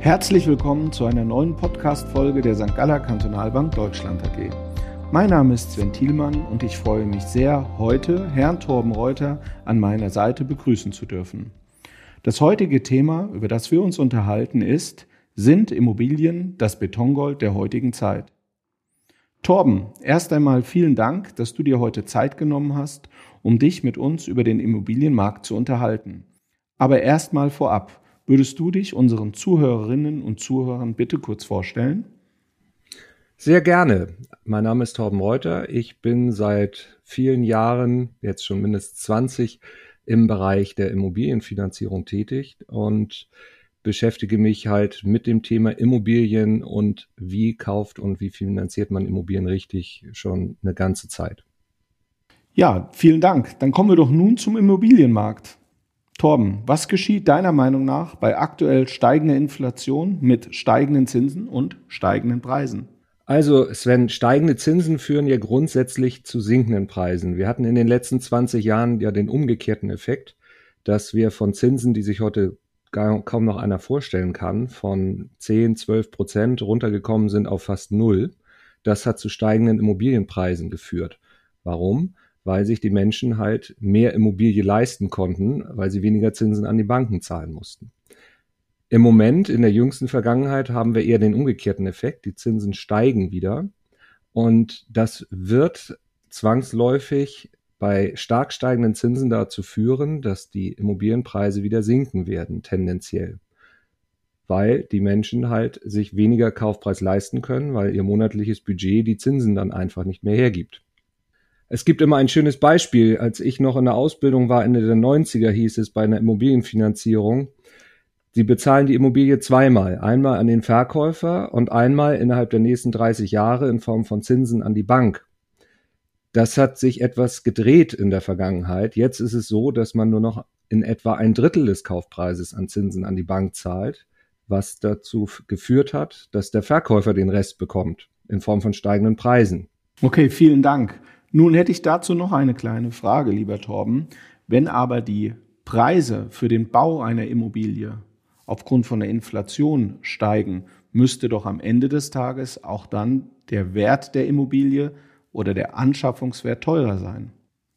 Herzlich willkommen zu einer neuen Podcast-Folge der St. Galler Kantonalbank Deutschland AG. Mein Name ist Sven Thielmann und ich freue mich sehr, heute Herrn Torben Reuter an meiner Seite begrüßen zu dürfen. Das heutige Thema, über das wir uns unterhalten, ist, sind Immobilien das Betongold der heutigen Zeit? Torben, erst einmal vielen Dank, dass du dir heute Zeit genommen hast, um dich mit uns über den Immobilienmarkt zu unterhalten. Aber erstmal vorab, Würdest du dich unseren Zuhörerinnen und Zuhörern bitte kurz vorstellen? Sehr gerne. Mein Name ist Torben Reuter. Ich bin seit vielen Jahren, jetzt schon mindestens 20, im Bereich der Immobilienfinanzierung tätig und beschäftige mich halt mit dem Thema Immobilien und wie kauft und wie finanziert man Immobilien richtig schon eine ganze Zeit. Ja, vielen Dank. Dann kommen wir doch nun zum Immobilienmarkt. Torben, was geschieht deiner Meinung nach bei aktuell steigender Inflation mit steigenden Zinsen und steigenden Preisen? Also Sven, steigende Zinsen führen ja grundsätzlich zu sinkenden Preisen. Wir hatten in den letzten 20 Jahren ja den umgekehrten Effekt, dass wir von Zinsen, die sich heute kaum noch einer vorstellen kann, von 10, 12 Prozent runtergekommen sind auf fast null. Das hat zu steigenden Immobilienpreisen geführt. Warum? Weil sich die Menschen halt mehr Immobilie leisten konnten, weil sie weniger Zinsen an die Banken zahlen mussten. Im Moment, in der jüngsten Vergangenheit, haben wir eher den umgekehrten Effekt. Die Zinsen steigen wieder. Und das wird zwangsläufig bei stark steigenden Zinsen dazu führen, dass die Immobilienpreise wieder sinken werden, tendenziell. Weil die Menschen halt sich weniger Kaufpreis leisten können, weil ihr monatliches Budget die Zinsen dann einfach nicht mehr hergibt. Es gibt immer ein schönes Beispiel. Als ich noch in der Ausbildung war, Ende der 90er hieß es bei einer Immobilienfinanzierung, Sie bezahlen die Immobilie zweimal. Einmal an den Verkäufer und einmal innerhalb der nächsten 30 Jahre in Form von Zinsen an die Bank. Das hat sich etwas gedreht in der Vergangenheit. Jetzt ist es so, dass man nur noch in etwa ein Drittel des Kaufpreises an Zinsen an die Bank zahlt, was dazu geführt hat, dass der Verkäufer den Rest bekommt in Form von steigenden Preisen. Okay, vielen Dank. Nun hätte ich dazu noch eine kleine Frage, lieber Torben. Wenn aber die Preise für den Bau einer Immobilie aufgrund von der Inflation steigen, müsste doch am Ende des Tages auch dann der Wert der Immobilie oder der Anschaffungswert teurer sein,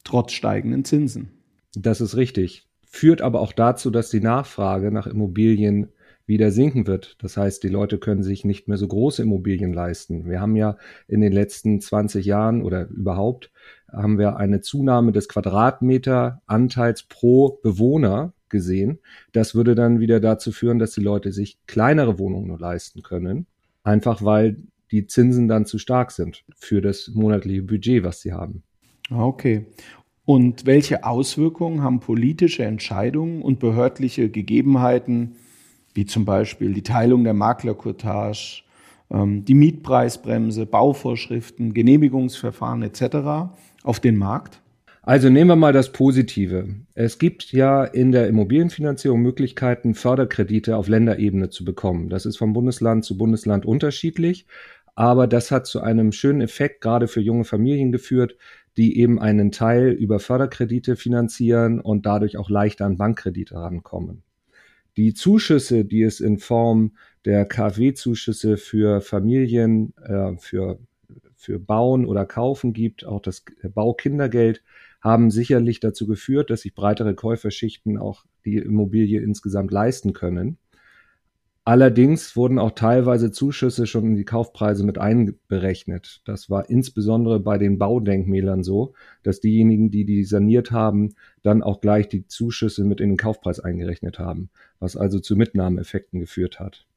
trotz steigenden Zinsen. Das ist richtig. Führt aber auch dazu, dass die Nachfrage nach Immobilien wieder sinken wird. Das heißt, die Leute können sich nicht mehr so große Immobilien leisten. Wir haben ja in den letzten 20 Jahren oder überhaupt haben wir eine Zunahme des Quadratmeteranteils pro Bewohner gesehen. Das würde dann wieder dazu führen, dass die Leute sich kleinere Wohnungen nur leisten können. Einfach weil die Zinsen dann zu stark sind für das monatliche Budget, was sie haben. Okay. Und welche Auswirkungen haben politische Entscheidungen und behördliche Gegebenheiten wie zum Beispiel die Teilung der Maklercottage, ähm, die Mietpreisbremse, Bauvorschriften, Genehmigungsverfahren etc. auf den Markt? Also nehmen wir mal das Positive. Es gibt ja in der Immobilienfinanzierung Möglichkeiten, Förderkredite auf Länderebene zu bekommen. Das ist von Bundesland zu Bundesland unterschiedlich, aber das hat zu einem schönen Effekt gerade für junge Familien geführt, die eben einen Teil über Förderkredite finanzieren und dadurch auch leichter an Bankkredite rankommen. Die Zuschüsse, die es in Form der KfW-Zuschüsse für Familien, äh, für, für Bauen oder Kaufen gibt, auch das Baukindergeld, haben sicherlich dazu geführt, dass sich breitere Käuferschichten auch die Immobilie insgesamt leisten können. Allerdings wurden auch teilweise Zuschüsse schon in die Kaufpreise mit einberechnet. Das war insbesondere bei den Baudenkmälern so, dass diejenigen, die die saniert haben, dann auch gleich die Zuschüsse mit in den Kaufpreis eingerechnet haben, was also zu Mitnahmeeffekten geführt hat.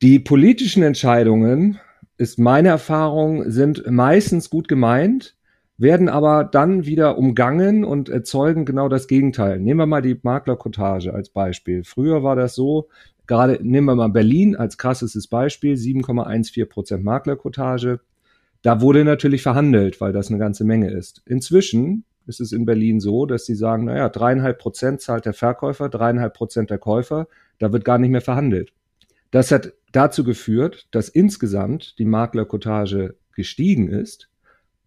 Die politischen Entscheidungen, ist meine Erfahrung, sind meistens gut gemeint, werden aber dann wieder umgangen und erzeugen genau das Gegenteil. Nehmen wir mal die Maklerkotage als Beispiel. Früher war das so, Gerade nehmen wir mal Berlin als krasses Beispiel, 7,14 Prozent Maklerkotage. Da wurde natürlich verhandelt, weil das eine ganze Menge ist. Inzwischen ist es in Berlin so, dass sie sagen, naja, dreieinhalb Prozent zahlt der Verkäufer, dreieinhalb Prozent der Käufer, da wird gar nicht mehr verhandelt. Das hat dazu geführt, dass insgesamt die Maklerkotage gestiegen ist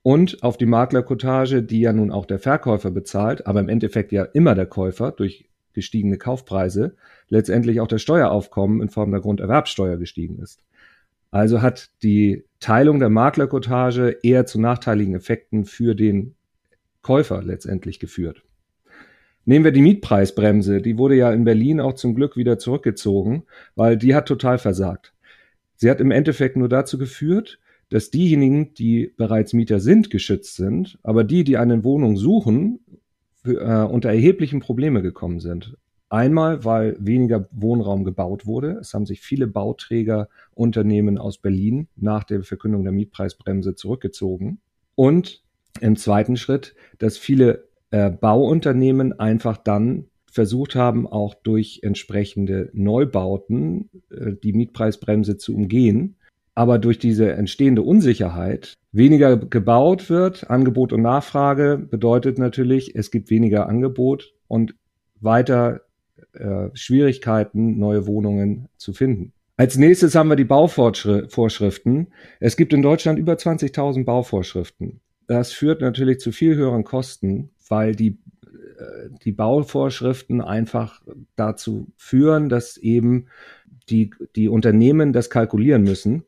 und auf die Maklerkotage, die ja nun auch der Verkäufer bezahlt, aber im Endeffekt ja immer der Käufer durch gestiegene Kaufpreise letztendlich auch das Steueraufkommen in Form der Grunderwerbsteuer gestiegen ist. Also hat die Teilung der Maklerkotage eher zu nachteiligen Effekten für den Käufer letztendlich geführt. Nehmen wir die Mietpreisbremse, die wurde ja in Berlin auch zum Glück wieder zurückgezogen, weil die hat total versagt. Sie hat im Endeffekt nur dazu geführt, dass diejenigen, die bereits Mieter sind, geschützt sind, aber die, die eine Wohnung suchen, äh, unter erheblichen Probleme gekommen sind. Einmal, weil weniger Wohnraum gebaut wurde. Es haben sich viele Bauträgerunternehmen aus Berlin nach der Verkündung der Mietpreisbremse zurückgezogen. Und im zweiten Schritt, dass viele äh, Bauunternehmen einfach dann versucht haben, auch durch entsprechende Neubauten äh, die Mietpreisbremse zu umgehen. Aber durch diese entstehende Unsicherheit weniger gebaut wird, Angebot und Nachfrage bedeutet natürlich, es gibt weniger Angebot und weiter äh, Schwierigkeiten, neue Wohnungen zu finden. Als nächstes haben wir die Bauvorschriften. Es gibt in Deutschland über 20.000 Bauvorschriften. Das führt natürlich zu viel höheren Kosten, weil die, äh, die Bauvorschriften einfach dazu führen, dass eben die, die Unternehmen das kalkulieren müssen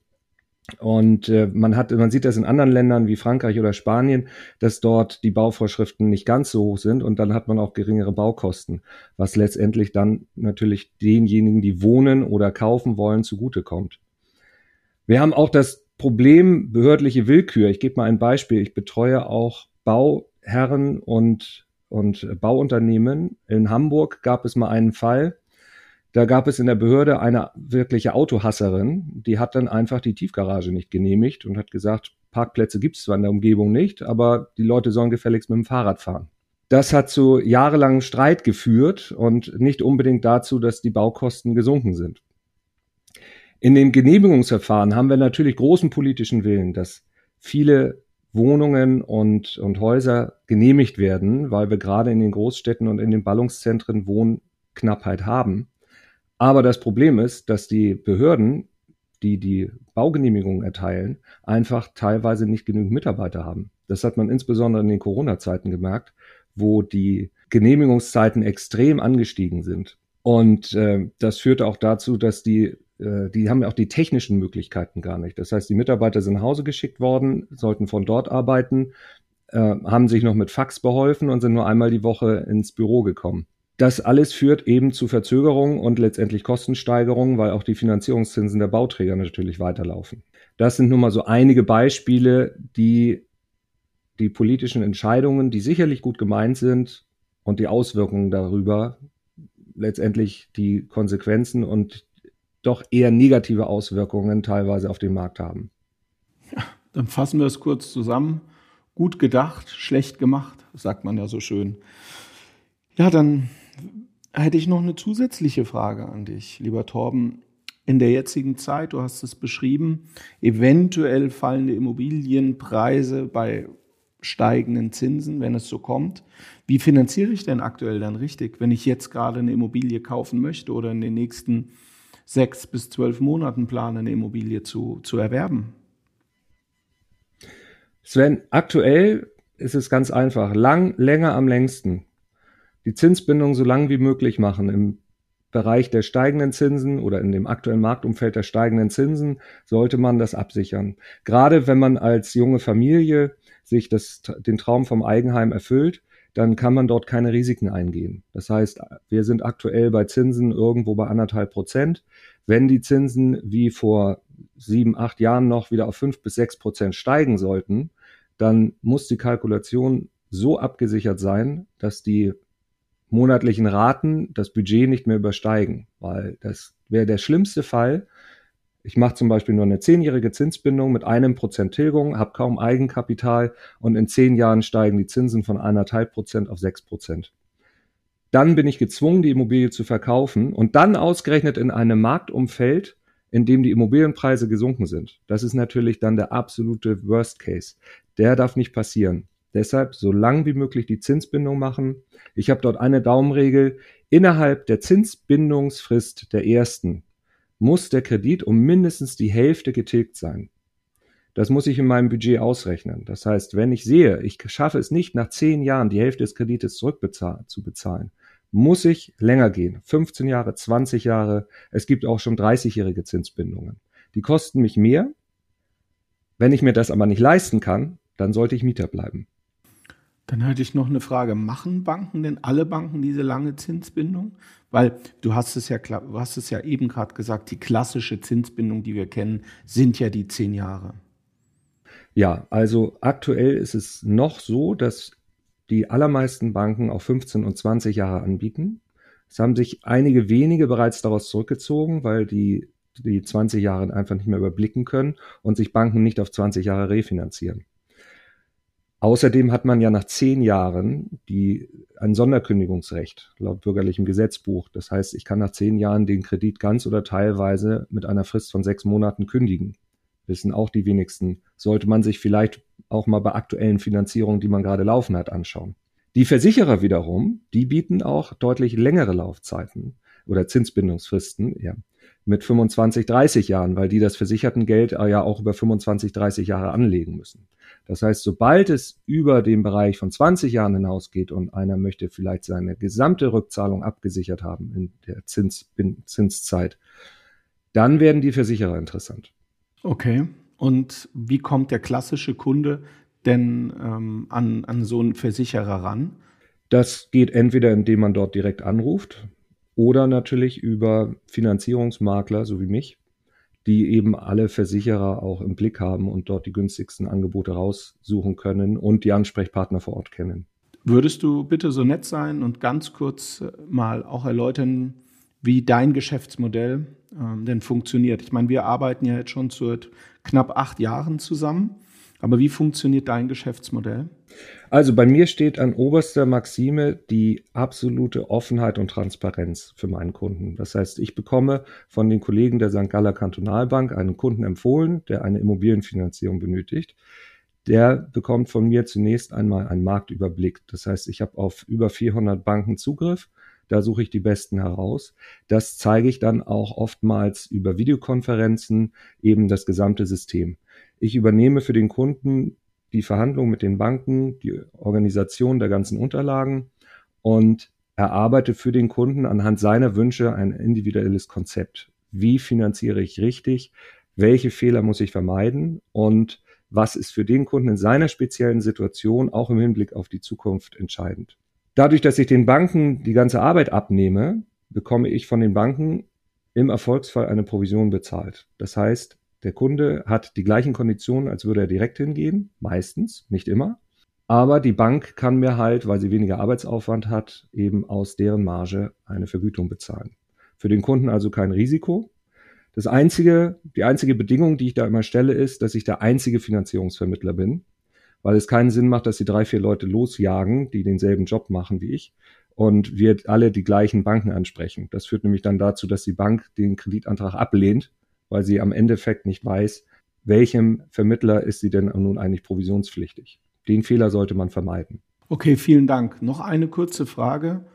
und äh, man hat, man sieht das in anderen Ländern wie Frankreich oder Spanien, dass dort die Bauvorschriften nicht ganz so hoch sind und dann hat man auch geringere Baukosten, was letztendlich dann natürlich denjenigen, die wohnen oder kaufen wollen, zugutekommt. Wir haben auch das Problem behördliche Willkür. Ich gebe mal ein Beispiel. Ich betreue auch Bauherren und, und Bauunternehmen. In Hamburg gab es mal einen Fall, da gab es in der Behörde eine wirkliche Autohasserin, die hat dann einfach die Tiefgarage nicht genehmigt und hat gesagt, Parkplätze gibt es zwar in der Umgebung nicht, aber die Leute sollen gefälligst mit dem Fahrrad fahren. Das hat zu jahrelangem Streit geführt und nicht unbedingt dazu, dass die Baukosten gesunken sind. In dem Genehmigungsverfahren haben wir natürlich großen politischen Willen, dass viele Wohnungen und, und Häuser genehmigt werden, weil wir gerade in den Großstädten und in den Ballungszentren Wohnknappheit haben. Aber das Problem ist, dass die Behörden, die die Baugenehmigungen erteilen, einfach teilweise nicht genügend Mitarbeiter haben. Das hat man insbesondere in den Corona-Zeiten gemerkt, wo die Genehmigungszeiten extrem angestiegen sind. Und äh, das führte auch dazu, dass die, äh, die haben auch die technischen Möglichkeiten gar nicht. Das heißt, die Mitarbeiter sind nach Hause geschickt worden, sollten von dort arbeiten, äh, haben sich noch mit Fax beholfen und sind nur einmal die Woche ins Büro gekommen. Das alles führt eben zu Verzögerungen und letztendlich Kostensteigerungen, weil auch die Finanzierungszinsen der Bauträger natürlich weiterlaufen. Das sind nun mal so einige Beispiele, die die politischen Entscheidungen, die sicherlich gut gemeint sind und die Auswirkungen darüber, letztendlich die Konsequenzen und doch eher negative Auswirkungen teilweise auf den Markt haben. Ja, dann fassen wir es kurz zusammen. Gut gedacht, schlecht gemacht, sagt man ja so schön. Ja, dann hätte ich noch eine zusätzliche Frage an dich, lieber Torben. In der jetzigen Zeit, du hast es beschrieben, eventuell fallende Immobilienpreise bei steigenden Zinsen, wenn es so kommt. Wie finanziere ich denn aktuell dann richtig, wenn ich jetzt gerade eine Immobilie kaufen möchte oder in den nächsten sechs bis zwölf Monaten plane, eine Immobilie zu, zu erwerben? Sven, aktuell ist es ganz einfach. Lang, länger am längsten die Zinsbindung so lang wie möglich machen. Im Bereich der steigenden Zinsen oder in dem aktuellen Marktumfeld der steigenden Zinsen sollte man das absichern. Gerade wenn man als junge Familie sich das, den Traum vom Eigenheim erfüllt, dann kann man dort keine Risiken eingehen. Das heißt, wir sind aktuell bei Zinsen irgendwo bei anderthalb Prozent. Wenn die Zinsen wie vor sieben, acht Jahren noch wieder auf fünf bis sechs Prozent steigen sollten, dann muss die Kalkulation so abgesichert sein, dass die monatlichen Raten das Budget nicht mehr übersteigen, weil das wäre der schlimmste Fall. Ich mache zum Beispiel nur eine zehnjährige Zinsbindung mit einem Prozent Tilgung, habe kaum Eigenkapital und in zehn Jahren steigen die Zinsen von eineinhalb Prozent auf sechs Prozent. Dann bin ich gezwungen, die Immobilie zu verkaufen und dann ausgerechnet in einem Marktumfeld, in dem die Immobilienpreise gesunken sind. Das ist natürlich dann der absolute Worst Case. Der darf nicht passieren. Deshalb so lang wie möglich die Zinsbindung machen. Ich habe dort eine Daumenregel. Innerhalb der Zinsbindungsfrist der ersten muss der Kredit um mindestens die Hälfte getilgt sein. Das muss ich in meinem Budget ausrechnen. Das heißt, wenn ich sehe, ich schaffe es nicht nach zehn Jahren die Hälfte des Kredites zurückbezahlen, zu bezahlen, muss ich länger gehen. 15 Jahre, 20 Jahre. Es gibt auch schon 30-jährige Zinsbindungen. Die kosten mich mehr. Wenn ich mir das aber nicht leisten kann, dann sollte ich Mieter bleiben. Dann hätte ich noch eine Frage. Machen Banken denn alle Banken diese lange Zinsbindung? Weil du hast es ja, du hast es ja eben gerade gesagt, die klassische Zinsbindung, die wir kennen, sind ja die zehn Jahre. Ja, also aktuell ist es noch so, dass die allermeisten Banken auch 15 und 20 Jahre anbieten. Es haben sich einige wenige bereits daraus zurückgezogen, weil die die 20 Jahre einfach nicht mehr überblicken können und sich Banken nicht auf 20 Jahre refinanzieren. Außerdem hat man ja nach zehn Jahren die, ein Sonderkündigungsrecht laut bürgerlichem Gesetzbuch. Das heißt, ich kann nach zehn Jahren den Kredit ganz oder teilweise mit einer Frist von sechs Monaten kündigen. Wissen auch die wenigsten. Sollte man sich vielleicht auch mal bei aktuellen Finanzierungen, die man gerade laufen hat, anschauen. Die Versicherer wiederum, die bieten auch deutlich längere Laufzeiten oder Zinsbindungsfristen, ja, mit 25, 30 Jahren, weil die das versicherten Geld ja auch über 25, 30 Jahre anlegen müssen. Das heißt, sobald es über den Bereich von 20 Jahren hinausgeht und einer möchte vielleicht seine gesamte Rückzahlung abgesichert haben in der Zins, Zinszeit, dann werden die Versicherer interessant. Okay. Und wie kommt der klassische Kunde denn ähm, an, an so einen Versicherer ran? Das geht entweder, indem man dort direkt anruft oder natürlich über Finanzierungsmakler, so wie mich, die eben alle Versicherer auch im Blick haben und dort die günstigsten Angebote raussuchen können und die Ansprechpartner vor Ort kennen. Würdest du bitte so nett sein und ganz kurz äh, mal auch erläutern, wie dein Geschäftsmodell ähm, denn funktioniert? Ich meine, wir arbeiten ja jetzt schon seit knapp acht Jahren zusammen. Aber wie funktioniert dein Geschäftsmodell? Also bei mir steht an oberster Maxime die absolute Offenheit und Transparenz für meinen Kunden. Das heißt, ich bekomme von den Kollegen der St. Galler Kantonalbank einen Kunden empfohlen, der eine Immobilienfinanzierung benötigt. Der bekommt von mir zunächst einmal einen Marktüberblick. Das heißt, ich habe auf über 400 Banken Zugriff. Da suche ich die besten heraus. Das zeige ich dann auch oftmals über Videokonferenzen eben das gesamte System. Ich übernehme für den Kunden die Verhandlung mit den Banken, die Organisation der ganzen Unterlagen und erarbeite für den Kunden anhand seiner Wünsche ein individuelles Konzept. Wie finanziere ich richtig? Welche Fehler muss ich vermeiden? Und was ist für den Kunden in seiner speziellen Situation auch im Hinblick auf die Zukunft entscheidend? Dadurch, dass ich den Banken die ganze Arbeit abnehme, bekomme ich von den Banken im Erfolgsfall eine Provision bezahlt. Das heißt, der Kunde hat die gleichen Konditionen, als würde er direkt hingehen, meistens, nicht immer. Aber die Bank kann mir halt, weil sie weniger Arbeitsaufwand hat, eben aus deren Marge eine Vergütung bezahlen. Für den Kunden also kein Risiko. Das einzige, die einzige Bedingung, die ich da immer stelle, ist, dass ich der einzige Finanzierungsvermittler bin, weil es keinen Sinn macht, dass sie drei, vier Leute losjagen, die denselben Job machen wie ich und wir alle die gleichen Banken ansprechen. Das führt nämlich dann dazu, dass die Bank den Kreditantrag ablehnt weil sie am Endeffekt nicht weiß, welchem Vermittler ist sie denn nun eigentlich provisionspflichtig. Den Fehler sollte man vermeiden. Okay, vielen Dank. Noch eine kurze Frage.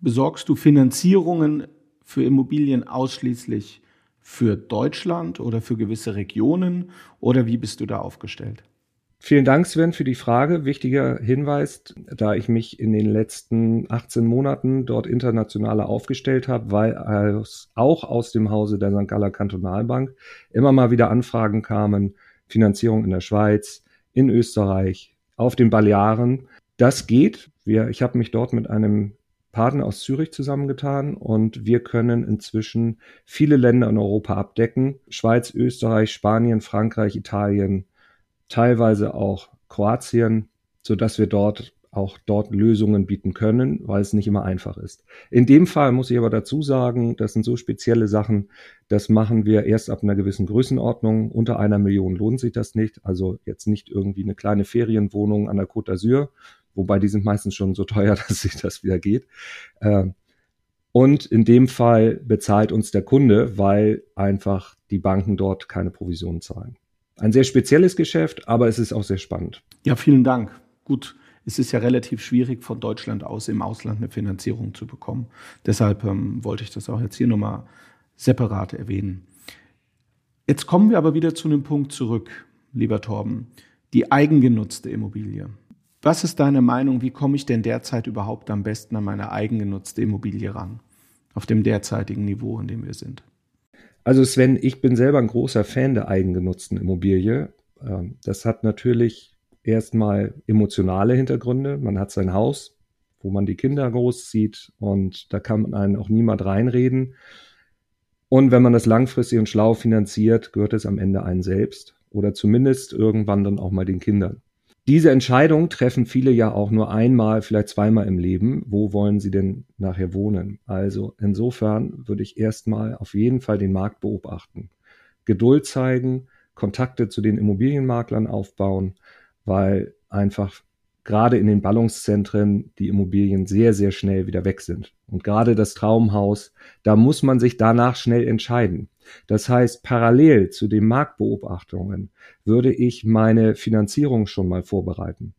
Besorgst du Finanzierungen für Immobilien ausschließlich für Deutschland oder für gewisse Regionen oder wie bist du da aufgestellt? Vielen Dank, Sven, für die Frage. Wichtiger Hinweis, da ich mich in den letzten 18 Monaten dort internationaler aufgestellt habe, weil aus, auch aus dem Hause der St. Galler Kantonalbank immer mal wieder Anfragen kamen, Finanzierung in der Schweiz, in Österreich, auf den Balearen. Das geht. Wir, ich habe mich dort mit einem Partner aus Zürich zusammengetan und wir können inzwischen viele Länder in Europa abdecken. Schweiz, Österreich, Spanien, Frankreich, Italien, teilweise auch Kroatien, so dass wir dort auch dort Lösungen bieten können, weil es nicht immer einfach ist. In dem Fall muss ich aber dazu sagen, das sind so spezielle Sachen, das machen wir erst ab einer gewissen Größenordnung. Unter einer Million lohnt sich das nicht. Also jetzt nicht irgendwie eine kleine Ferienwohnung an der Côte d'Azur, wobei die sind meistens schon so teuer, dass sich das wieder geht. Ähm, und in dem Fall bezahlt uns der Kunde, weil einfach die Banken dort keine Provision zahlen ein sehr spezielles Geschäft, aber es ist auch sehr spannend. Ja, vielen Dank. Gut, es ist ja relativ schwierig, von Deutschland aus im Ausland eine Finanzierung zu bekommen. Deshalb ähm, wollte ich das auch jetzt hier nochmal separat erwähnen. Jetzt kommen wir aber wieder zu einem Punkt zurück, lieber Torben. Die eigengenutzte Immobilie. Was ist deine Meinung? Wie komme ich denn derzeit überhaupt am besten an meine eigengenutzte Immobilie ran? Auf dem derzeitigen Niveau, in dem wir sind. Also Sven, ich bin selber ein großer Fan der eigengenutzten Immobilie. Ähm, das hat natürlich erstmal emotionale Hintergründe. Man hat sein Haus, wo man die Kinder großzieht und da kann man einen auch niemand reinreden. Und wenn man das langfristig und schlau finanziert, gehört es am Ende einen selbst oder zumindest irgendwann dann auch mal den Kindern. Diese Entscheidung treffen viele ja auch nur einmal, vielleicht zweimal im Leben. Wo wollen sie denn nachher wohnen? Also insofern würde ich erstmal auf jeden Fall den Markt beobachten. Geduld zeigen, Kontakte zu den Immobilienmaklern aufbauen, weil einfach gerade in den Ballungszentren die Immobilien sehr, sehr schnell wieder weg sind. Und gerade das Traumhaus, da muss man sich danach schnell entscheiden. Das heißt, parallel zu den Marktbeobachtungen würde ich meine Finanzierung schon mal vorbereiten.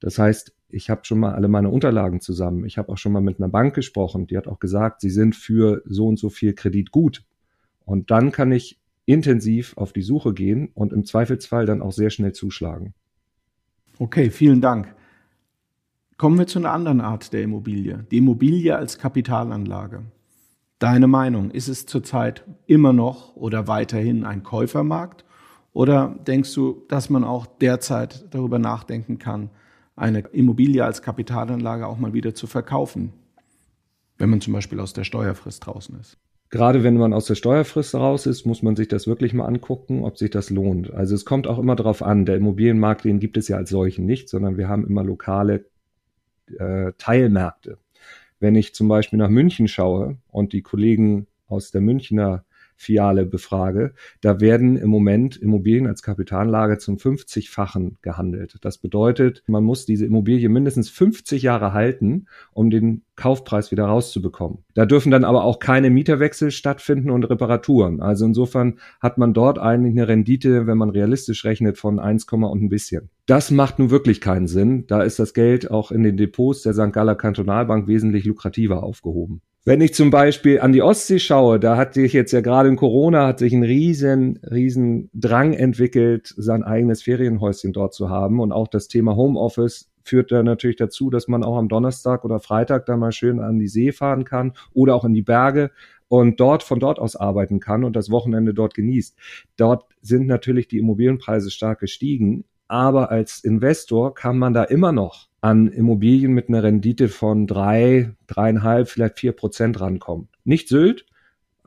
Das heißt, ich habe schon mal alle meine Unterlagen zusammen. Ich habe auch schon mal mit einer Bank gesprochen. Die hat auch gesagt, sie sind für so und so viel Kredit gut. Und dann kann ich intensiv auf die Suche gehen und im Zweifelsfall dann auch sehr schnell zuschlagen. Okay, vielen Dank. Kommen wir zu einer anderen Art der Immobilie. Die Immobilie als Kapitalanlage. Deine Meinung, ist es zurzeit immer noch oder weiterhin ein Käufermarkt? Oder denkst du, dass man auch derzeit darüber nachdenken kann, eine Immobilie als Kapitalanlage auch mal wieder zu verkaufen, wenn man zum Beispiel aus der Steuerfrist draußen ist? Gerade wenn man aus der Steuerfrist raus ist, muss man sich das wirklich mal angucken, ob sich das lohnt. Also es kommt auch immer darauf an, der Immobilienmarkt, den gibt es ja als solchen nicht, sondern wir haben immer lokale äh, Teilmärkte. Wenn ich zum Beispiel nach München schaue und die Kollegen aus der Münchner Filiale befrage, da werden im Moment Immobilien als Kapitalanlage zum 50-fachen gehandelt. Das bedeutet, man muss diese Immobilie mindestens 50 Jahre halten, um den Kaufpreis wieder rauszubekommen. Da dürfen dann aber auch keine Mieterwechsel stattfinden und Reparaturen. Also insofern hat man dort eigentlich eine Rendite, wenn man realistisch rechnet, von 1, und ein bisschen. Das macht nun wirklich keinen Sinn. Da ist das Geld auch in den Depots der St. Galler Kantonalbank wesentlich lukrativer aufgehoben. Wenn ich zum Beispiel an die Ostsee schaue, da hat sich jetzt ja gerade in Corona hat sich ein riesen, riesen Drang entwickelt, sein eigenes Ferienhäuschen dort zu haben. Und auch das Thema Homeoffice führt da natürlich dazu, dass man auch am Donnerstag oder Freitag da mal schön an die See fahren kann oder auch in die Berge und dort von dort aus arbeiten kann und das Wochenende dort genießt. Dort sind natürlich die Immobilienpreise stark gestiegen, aber als Investor kann man da immer noch an Immobilien mit einer Rendite von drei, dreieinhalb, vielleicht vier Prozent rankommen. Nicht Sylt,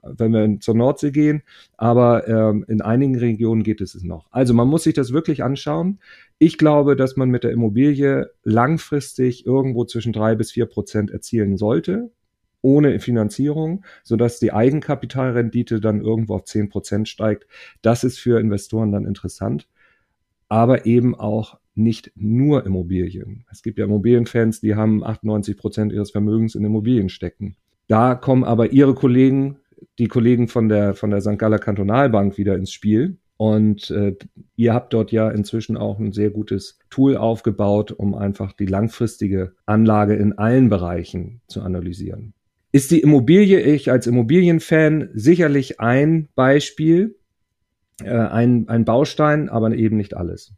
wenn wir zur Nordsee gehen, aber ähm, in einigen Regionen geht es noch. Also man muss sich das wirklich anschauen. Ich glaube, dass man mit der Immobilie langfristig irgendwo zwischen drei bis vier Prozent erzielen sollte, ohne Finanzierung, sodass die Eigenkapitalrendite dann irgendwo auf zehn Prozent steigt. Das ist für Investoren dann interessant, aber eben auch nicht nur Immobilien. Es gibt ja Immobilienfans, die haben 98 Prozent ihres Vermögens in Immobilien stecken. Da kommen aber ihre Kollegen, die Kollegen von der, von der St. Galler Kantonalbank wieder ins Spiel. Und äh, ihr habt dort ja inzwischen auch ein sehr gutes Tool aufgebaut, um einfach die langfristige Anlage in allen Bereichen zu analysieren. Ist die Immobilie, ich als Immobilienfan, sicherlich ein Beispiel, äh, ein, ein Baustein, aber eben nicht alles.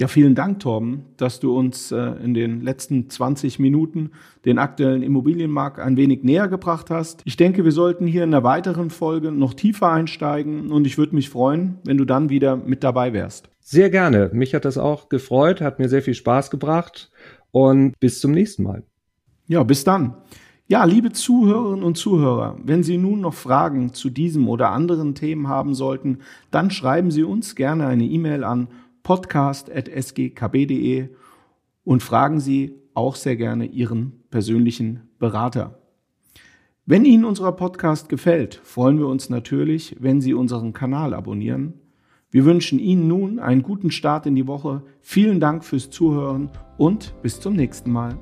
Ja, vielen Dank, Torben, dass du uns äh, in den letzten 20 Minuten den aktuellen Immobilienmarkt ein wenig näher gebracht hast. Ich denke, wir sollten hier in einer weiteren Folge noch tiefer einsteigen und ich würde mich freuen, wenn du dann wieder mit dabei wärst. Sehr gerne. Mich hat das auch gefreut, hat mir sehr viel Spaß gebracht und bis zum nächsten Mal. Ja, bis dann. Ja, liebe Zuhörerinnen und Zuhörer, wenn Sie nun noch Fragen zu diesem oder anderen Themen haben sollten, dann schreiben Sie uns gerne eine E-Mail an podcast.sgkb.de und fragen Sie auch sehr gerne Ihren persönlichen Berater. Wenn Ihnen unser Podcast gefällt, freuen wir uns natürlich, wenn Sie unseren Kanal abonnieren. Wir wünschen Ihnen nun einen guten Start in die Woche. Vielen Dank fürs Zuhören und bis zum nächsten Mal.